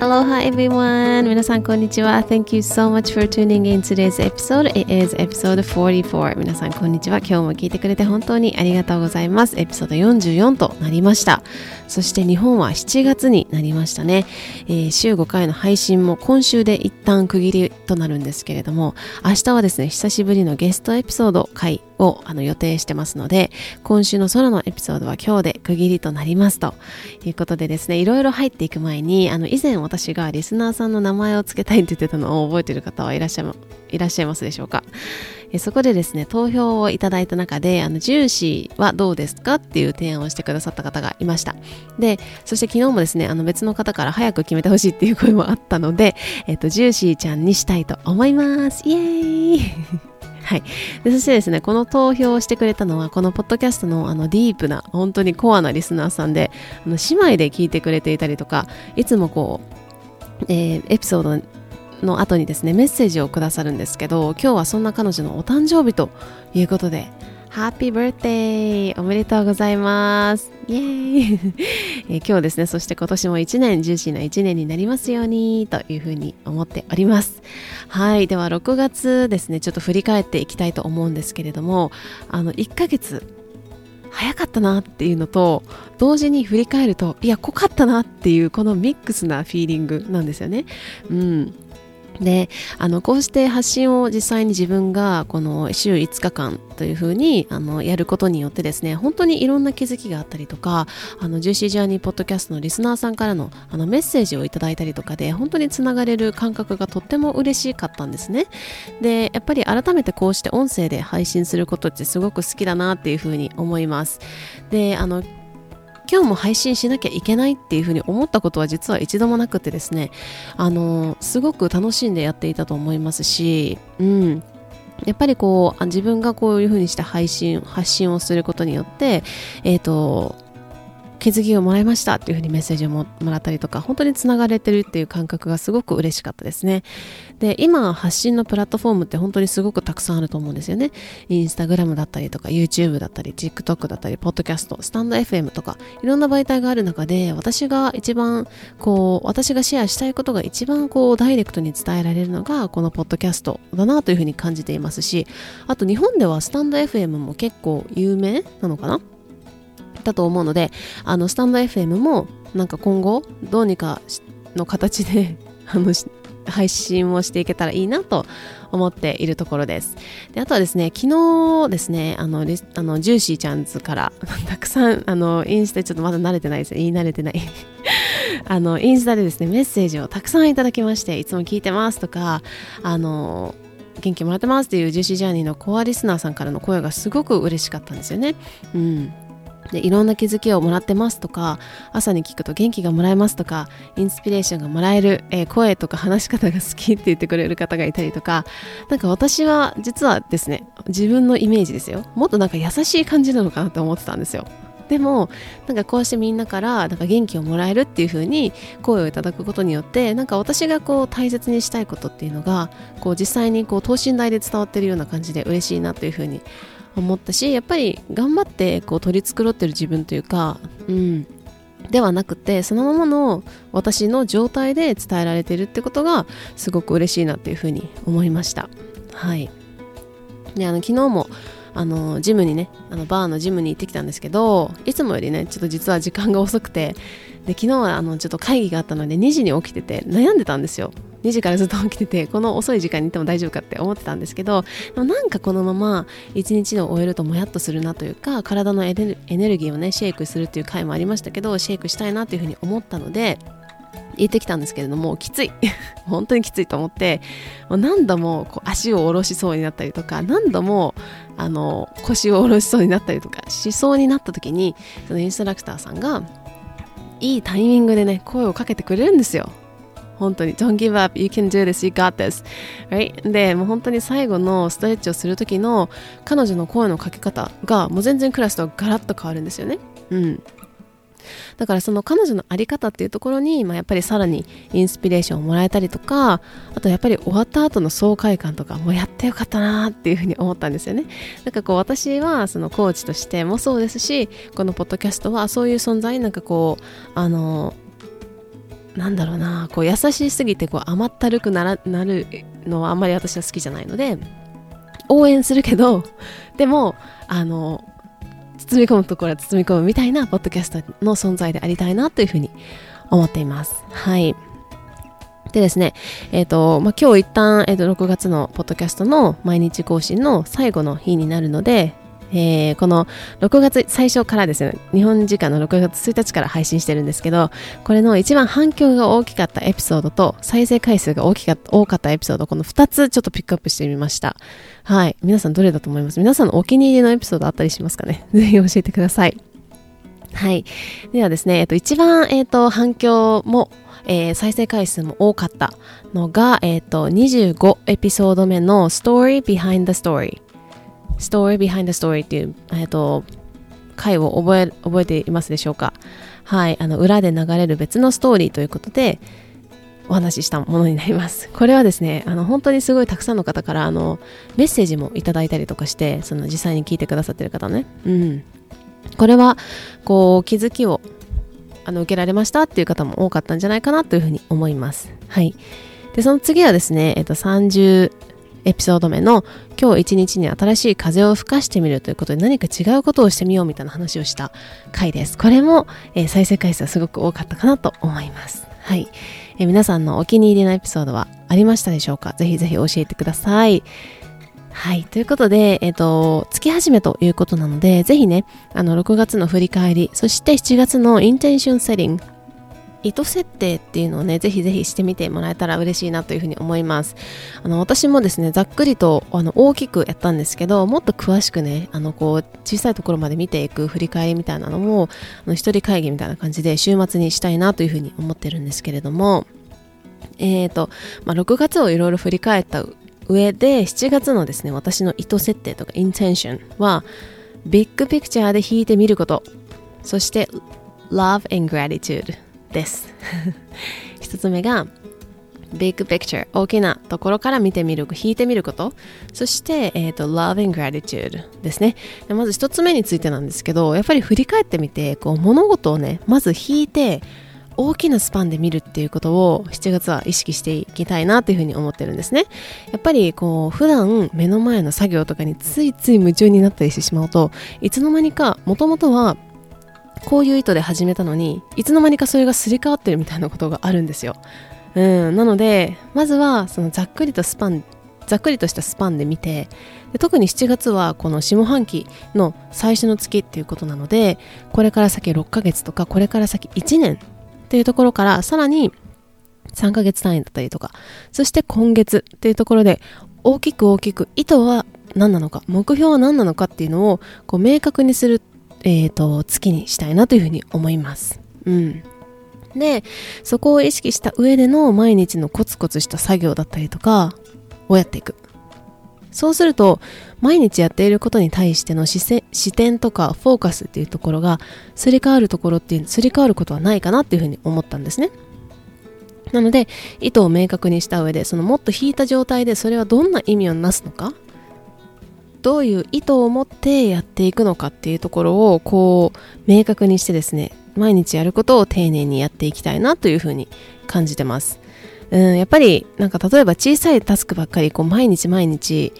Aloha everyone! 皆さんこんにちは。Thank you so much for tuning in today's episode. It is episode 44. 皆さんこんにちは。今日も聞いてくれて本当にありがとうございます。エピソード44となりました。そして日本は7月になりましたね。えー、週5回の配信も今週で一旦区切りとなるんですけれども、明日はですね、久しぶりのゲストエピソード回をあの予定してますので、今週の空のエピソードは今日で区切りとなりますということでですね、いろいろ入っていく前に、あの以前私がリスナーさんの名前を付けたいって言ってたのを覚えてる方はいらっしゃいらっしゃいますでしょうか？そこでですね、投票をいただいた中で、あの、ジューシーはどうですかっていう提案をしてくださった方がいました。で、そして昨日もですね、あの別の方から早く決めてほしいっていう声もあったので、えっと、ジューシーちゃんにしたいと思います。イエーイはい。で、そしてですね、この投票をしてくれたのは、このポッドキャストのあのディープな、本当にコアなリスナーさんで、あの姉妹で聞いてくれていたりとか、いつもこう、えー、エピソードの後にですね、メッセージをくださるんですけど、今日はそんな彼女のお誕生日ということで、ハッピーバーデーおめでとうございますイエーイ、え、今日ですね、そして今年も1年、ジューシーな1年になりますようにというふうに思っております。はい、では6月ですね、ちょっと振り返っていきたいと思うんですけれども、あの、1ヶ月早かったなっていうのと同時に振り返るといや濃かったなっていうこのミックスなフィーリングなんですよね。うんであのこうして発信を実際に自分がこの週5日間というふうにあのやることによってですね本当にいろんな気づきがあったりとかあのジューシージャーニーポッドキャストのリスナーさんからのあのメッセージをいただいたりとかで本当につながれる感覚がとっても嬉しかったんですね。でやっぱり改めてこうして音声で配信することってすごく好きだなっていうふうに思います。であの今日も配信しなきゃいけないっていうふうに思ったことは実は一度もなくてですねあのすごく楽しんでやっていたと思いますしうんやっぱりこう自分がこういうふうにして配信発信をすることによってえっ、ー、と気づきをもらいましたっていうふうにメッセージをもらったりとか、本当につながれてるっていう感覚がすごく嬉しかったですね。で、今発信のプラットフォームって本当にすごくたくさんあると思うんですよね。インスタグラムだったりとか、YouTube だったり、TikTok だったり、ポッドキャスト、スタンド FM とか、いろんな媒体がある中で、私が一番、こう、私がシェアしたいことが一番こう、ダイレクトに伝えられるのが、このポッドキャストだなというふうに感じていますし、あと日本ではスタンド FM も結構有名なのかな？だと思うのであのスタンド FM もなんか今後どうにかの形であの配信をしていけたらいいなと思っているところです。であとはですね、昨日ですね、あの、あのジューシーちゃんズから たくさん、あの、インスタちょっとまだ慣れてないですね。言い慣れてない あの、インスタでですね、メッセージをたくさんいただきまして、いつも聞いてますとか、あの、元気もらってますっていうジューシージャーニーのコアリスナーさんからの声がすごく嬉しかったんですよね。うん。でいろんな気づきをもらってますとか朝に聞くと元気がもらえますとかインスピレーションがもらえる、えー、声とか話し方が好きって言ってくれる方がいたりとかなんか私は実はですね自分のイメージですよ。もっとなんか優しい感じなのかなって思ってたんですよ。でもなんかこうしてみんなからなんか元気をもらえるっていう風に声をいただくことによってなんか私がこう大切にしたいことっていうのがこう実際にこう等身大で伝わってるような感じで嬉しいなという風に思ったしやっぱり頑張ってこう取り繕ってる自分というか、うん、ではなくてそのままの私の状態で伝えられてるってことがすごく嬉しいなっていうふうに思いました。はい。であの昨日もあのジムにねあのバーのジムに行ってきたんですけどいつもよりねちょっと実は時間が遅くてで昨日はあのちょっと会議があったので2時に起きてて悩んでたんですよ。2時からずっと起きててこの遅い時間に行っても大丈夫かって思ってたんですけどなんかこのまま一日を終えるともやっとするなというか体のエネルギーをねシェイクするっていう回もありましたけどシェイクしたいなというふうに思ったので行ってきたんですけれどもきつい。本当にきついと思って何度もこう足を下ろしそうになったりとか何度もあの腰を下ろしそうになったりとかしそうになった時にそのインストラクターさんがいいタイミングでね声をかけてくれるんですよ。本当に Don't give up, you can do this, you got this、right? でもう本当に最後のストレッチをする時の彼女の声のかけ方がもう全然クラスとガラッと変わるんですよね。うん。だからその彼女の在り方っていうところに、まあ、やっぱりさらにインスピレーションをもらえたりとかあとやっぱり終わった後の爽快感とかもうやってよかったなっていうふうに思ったんですよね。なんかこう私はそのコーチとしてもそうですしこのポッドキャストはそういう存在なんかこうあのなんだろうなこう優しすぎてこう甘ったるくならなるのはあんまり私は好きじゃないので応援するけどでもあの包み込むところは包み込むみたいなポッドキャストの存在でありたいなというふうに思っています。はい。でですね、えっ、ー、と、まあ、今日一旦、えっ、ー、と、6月のポッドキャストの毎日更新の最後の日になるので、えー、この6月最初からですね、日本時間の6月1日から配信してるんですけど、これの一番反響が大きかったエピソードと再生回数が大きかった多かったエピソード、この2つちょっとピックアップしてみました。はい。皆さんどれだと思います？皆さんのお気に入りのエピソードあったりしますかね？ぜひ教えてください。はい。ではですね、えっと、一番、えっと、反響も、えー、再生回数も多かったのが、えっと、25エピソード目の Story Behind the Story。Story Behind the Story っていう、えっ、と、回を覚え、覚えていますでしょうか？はい、あの、裏で流れる別のストーリーということで、お話ししたものになります。これはですね、あの、本当にすごいたくさんの方から、あの、メッセージもいただいたりとかして、その実際に聞いてくださってる方ね。うん。これは、こう、気づきを、あの、受けられましたっていう方も多かったんじゃないかなというふうに思います。はい。で、その次はですね、えっと、30、エピソード目の今日一日に新しい風を吹かしてみるということで何か違うことをしてみようみたいな話をした回です。これも、えー、再生回数はすごく多かったかなと思います。はい、えー、皆さんのお気に入りのエピソードはありましたでしょうか？ぜひぜひ教えてください。はい。ということで、えっ、ー、と、月始めということなので、ぜひね、あの、6月の振り返り、そして7月のインテンションセッティング、意図設定っていうのをね、ぜひぜひしてみてもらえたら嬉しいなというふうに思います。あの、私もですね、ざっくりと、あの、大きくやったんですけど、もっと詳しくね、あの、こう、小さいところまで見ていく振り返りみたいなのも、あの、一人会議みたいな感じで週末にしたいなというふうに思ってるんですけれども、えっ、ー、と、まあ、6月をいろいろ振り返った上で、7月のですね、私の意図設定とかインテンションは、ビッグピクチャーで弾いてみること、そして、love and gratitude です。一つ目が big picture 大きなところから見てみる引いてみること。そして、えーと、love and gratitude ですね。でまず一つ目についてなんですけどやっぱり振り返ってみてこう物事をねまず引いて大きなスパンで見るっていうことを7月は意識していきたいなというふうに思ってるんですね。やっぱりこう普段目の前の作業とかについつい夢中になったりしてしまうといつの間にかもともとはこういう意図で始めたのにいつの間にかそれがすり替わってるみたいなことがあるんですよ。うん、なのでまずはそのざっくりとスパンざっくりとしたスパンで見てで特に7月はこの下半期の最初の月っていうことなのでこれから先6ヶ月とかこれから先1年っていうところからさらに3ヶ月単位だったりとかそして今月っていうところで大きく大きく意図は何なのか目標は何なのかっていうのをこう明確にするえーと、月にしたいなというふうに思います。うん、でそこを意識した上での毎日のコツコツした作業だったりとかをやっていく。そうすると毎日やっていることに対しての視点とかフォーカスっていうところがすり替わるところっていうすり替わることはないかなっていうふうに思ったんですね。なので意図を明確にした上でそのもっと引いた状態でそれはどんな意味をなすのかどういう意図を持ってやっていくのかっていうところをこう明確にしてですね毎日やることを丁寧にやっていきたいなというふうに感じてます。うんやっぱりなんか例えば小さいタスクばっかりこう毎日毎日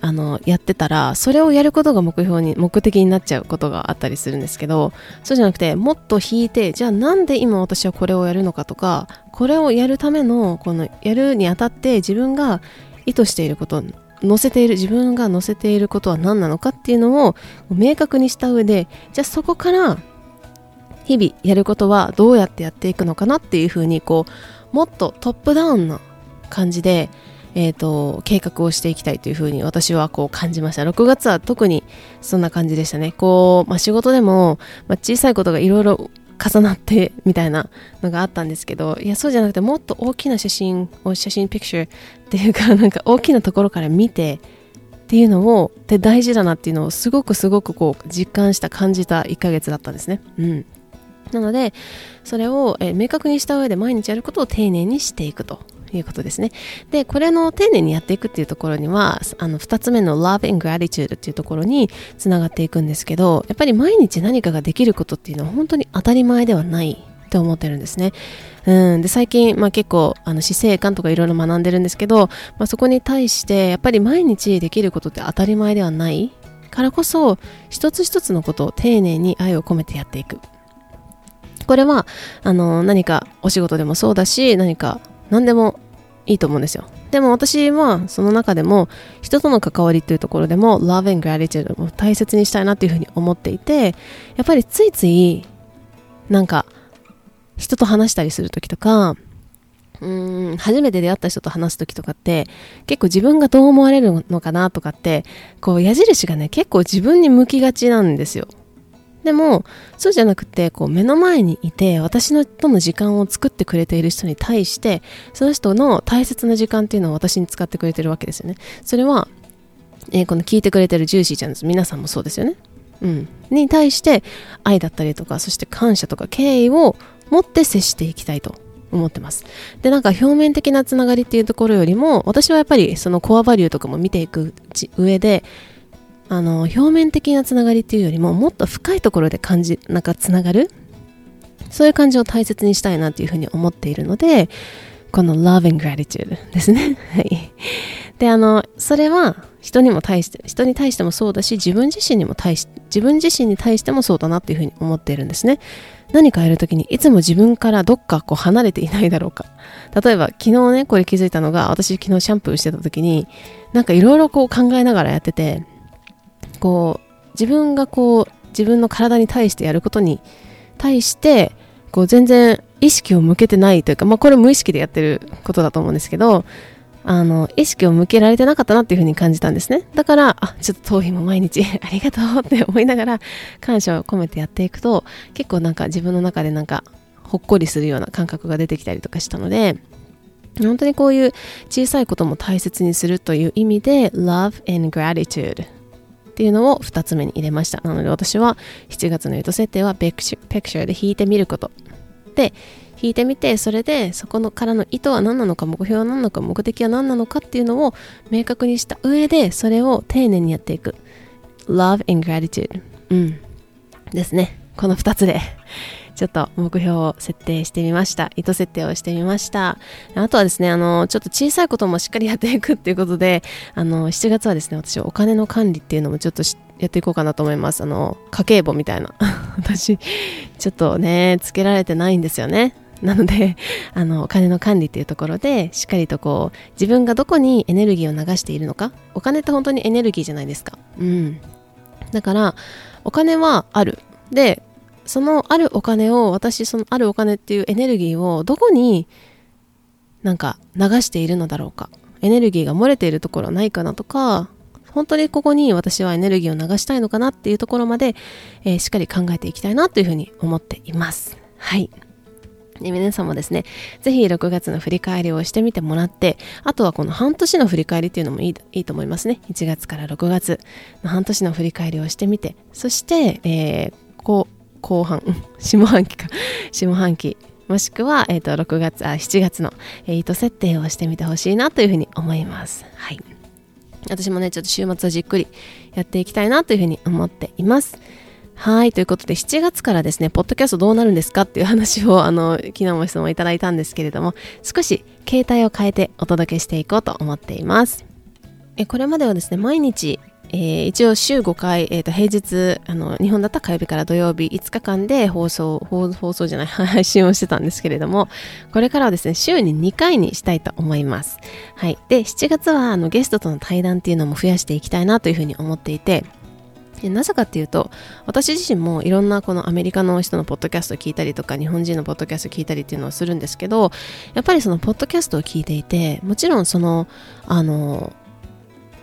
あのやってたらそれをやることが目標に目的になっちゃうことがあったりするんですけどそうじゃなくてもっと引いてじゃあなんで今私はこれをやるのかとかこれをやるためのこのやるにあたって自分が意図していること載せている自分が載せていることは何なのかっていうのを明確にした上でじゃあそこから日々やることはどうやってやっていくのかなっていうふうにこうもっとトップダウンな感じで、えーと、計画をしていきたいというふうに私はこう感じました。6月は特にそんな感じでしたね。こう、まあ、仕事でも、まあ、小さいことがいろいろ重なってみたいなのがあったんですけどいやそうじゃなくてもっと大きな写真を写真ピクチャーっていうかなんか大きなところから見てっていうのをで大事だなっていうのをすごくすごくこう実感した感じた1ヶ月だったんですね。うんなので、それを、え明確にした上で毎日やることを丁寧にしていくということですね。で、これの丁寧にやっていくっていうところには、あの、二つ目の love and gratitude っていうところにつながっていくんですけど、やっぱり毎日何かができることっていうのは本当に当たり前ではないって思ってるんですね。うん、で最近、まあ、結構あの死生観とかいろいろ学んでるんですけど、まあ、そこに対してやっぱり毎日できることって当たり前ではないからこそ一つ一つのことを丁寧に愛を込めてやっていくこれはあの何かお仕事でもそうだし何か何でもいいと思うんですよ。でも私はその中でも人との関わりというところでも Love and Gratitude を大切にしたいなというふうに思っていてやっぱりついついなんか人と話したりする時とかうん初めて出会った人と話す時とかって結構自分がどう思われるのかなとかってこう矢印がね結構自分に向きがちなんですよ。でもそうじゃなくてこう目の前にいて私のとの時間を作ってくれている人に対してその人の大切な時間っていうのを私に使ってくれてるわけですよね。それは、えー、この聞いてくれてるジューシーちゃんです。皆さんもそうですよね。うん。に対して愛だったりとかそして感謝とか敬意を持って接していきたいと。思ってます。で、なんか表面的なつながりっていうところよりも、私はやっぱりそのコアバリューとかも見ていく上で、あの、表面的なつながりっていうよりも、もっと深いところで感じ、なんかつながる？そういう感じを大切にしたいなっていうふうに思っているので、この love and gratitude ですね。はい。で、あの、それは人にも対して、人に対してもそうだし、自分自身にも対し、自分自身に対してもそうだなっていうふうに思っているんですね。何かやるときにいつも自分からどっかこう離れていないだろうか。例えば昨日ね、これ気づいたのが、私昨日シャンプーしてたときに、なんかいろいろこう考えながらやってて、こう、自分がこう、自分の体に対してやることに対して、こう全然意識を向けてないというか、まあこれ無意識でやってることだと思うんですけど、あの、意識を向けられてなかったなっていうふうに感じたんですね。だから、あ、ちょっと頭皮も毎日 ありがとうって思いながら感謝を込めてやっていくと、結構なんか自分の中でなんかほっこりするような感覚が出てきたりとかしたので、本当にこういう小さいことも大切にするという意味で Love and Gratitude っていうのを2つ目に入れました。なので私は7月のユート設定はペクシュで弾いてみること。で、弾いてみてそれでそこのからの意図は何なのか目標は何なのか目的は何なのかっていうのを明確にした上でそれを丁寧にやっていく。Love and Gratitude うん。ですね。この2つで。ちょっと目標を設定してみました。意図設定をしてみました。あとはですね、あの、ちょっと小さいこともしっかりやっていくっていうことで、あの、7月はですね、私お金の管理っていうのもちょっとやっていこうかなと思います。あの、家計簿みたいな。私、ちょっとね、つけられてないんですよね。なので、あの、お金の管理っていうところで、しっかりとこう、自分がどこにエネルギーを流しているのか。お金って本当にエネルギーじゃないですか。うん。だから、お金はある。で、そのあるお金を、私、そのあるお金っていうエネルギーをどこになんか流しているのだろうか。エネルギーが漏れているところはないかなとか、本当にここに私はエネルギーを流したいのかなっていうところまで、えー、しっかり考えていきたいなというふうに思っています。はい。で皆さんもですね、ぜひ6月の振り返りをしてみてもらって、あとはこの半年の振り返りっていうのもいいいいと思いますね。1月から6月の半年の振り返りをしてみて、そして、えー、こう後半、下半期か、下半期、もしくは、えーと、6月あ7月の、えー、意図設定をしてみてほしいなというふうに思います。はい。私もね、ちょっと週末はじっくりやっていきたいなというふうに思っています。はい。ということで、7月からですね、ポッドキャストどうなるんですかっていう話を、あの、昨日も質問いただいたんですけれども、少し携帯を変えてお届けしていこうと思っています。えこれまではですね、毎日、えー、一応週5回、えー、と平日あの、日本だったら火曜日から土曜日5日間で放送、放送じゃない、配信をしてたんですけれども、これからはですね、週に2回にしたいと思います。はい。で、7月はあのゲストとの対談っていうのも増やしていきたいなというふうに思っていて、なぜかっていうと私自身もいろんなこのアメリカの人のポッドキャストを聞いたりとか日本人のポッドキャストを聞いたりっていうのをするんですけどやっぱりそのポッドキャストを聞いていてもちろんそのあの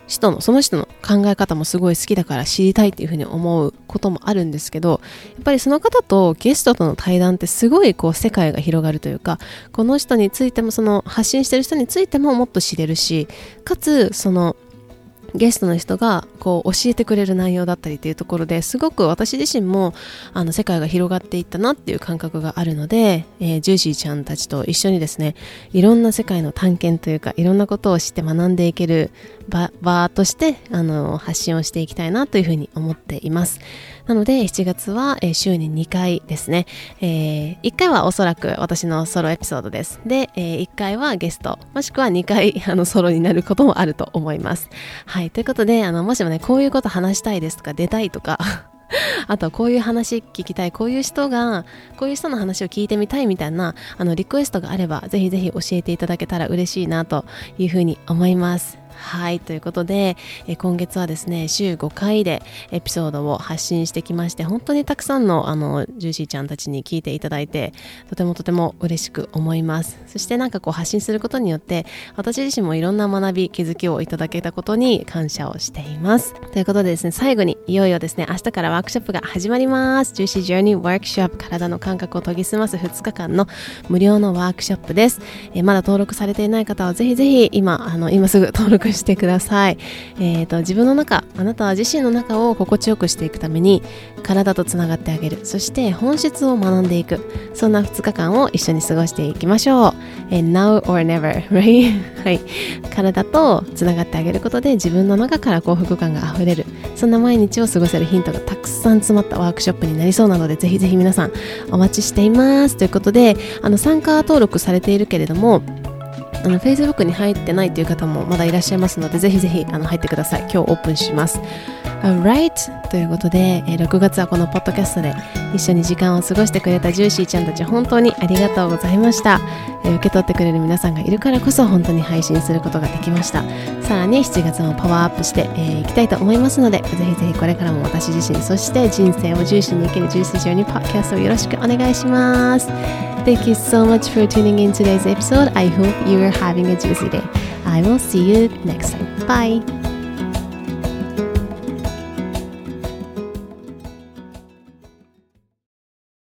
人のその人の考え方もすごい好きだから知りたいっていうふうに思うこともあるんですけどやっぱりその方とゲストとの対談ってすごいこう世界が広がるというかこの人についてもその発信してる人についてももっと知れるしかつそのゲストの人がこう教えてくれる内容だったりというところですごく私自身もあの世界が広がっていったなっていう感覚があるので、えー、ジューシーちゃんたちと一緒にですねいろんな世界の探検というかいろんなことを知って学んでいける場場としてあの発信をしていきたいなというふうに思っています。なので7月は、えー、週に2回ですね、えー、1回はおそらく私のソロエピソードです。で、えー、1回はゲスト、もしくは2回あのソロになることもあると思います。は、はいということで、あのもしもね、こういうこと話したいですとか、出たいとか あとはこういう話聞きたい、こういう人が、こういう人の話を聞いてみたいみたいな、あの、リクエストがあれば、ぜひぜひ教えていただけたら嬉しいなというふうに思います。はい、ということで、え今月はですね、週5回でエピソードを発信してきまして、本当にたくさんのあのジューシーちゃんたちに聞いていただいて、とてもとても嬉しく思います。そしてなんかこう発信することによって、私自身もいろんな学び、気づきをいただけたことに感謝をしています。ということでですね、最後にいよいよですね、明日からワークショップが始まります。ジューシージャーニーワークショップ、体の感覚を研ぎ澄ます2日間の無料のワークショップです。えまだ登録されていない方はぜひぜひ今、あの、今すぐ登録してください。えーと、自分の中、あなたは自身の中を心地よくしていくために体とつながってあげる。そして本質を学んでいく。そんな2日間を一緒に過ごしていきましょう。え、now or never, right? はい。体とつながってあげることで自分の中から幸福感があふれる。そんな毎日を過ごせるヒントがたくさん詰まったワークショップになりそうなので、ぜひぜひ皆さんお待ちしています。ということで、あの参加登録されているけれども、あの Facebook に入ってないという方もまだいらっしゃいますので、ぜひぜひあの入ってください。今日オープンします。Alright! ということで、えー、6月はこのポッドキャストで一緒に時間を過ごしてくれたジューシーちゃんたち本当にありがとうございました、えー、受け取ってくれる皆さんがいるからこそ本当に配信することができました。さらに7月もパワーアップしてい、えー、きたいと思いますので、ぜひぜひこれからも私自身、そして人生を重視に生きるジューシージョーにポッドキャストをよろしくお願いします。Thank you so much for tuning in today's episode. I hope you are having a juicy day. I will see you next time. Bye.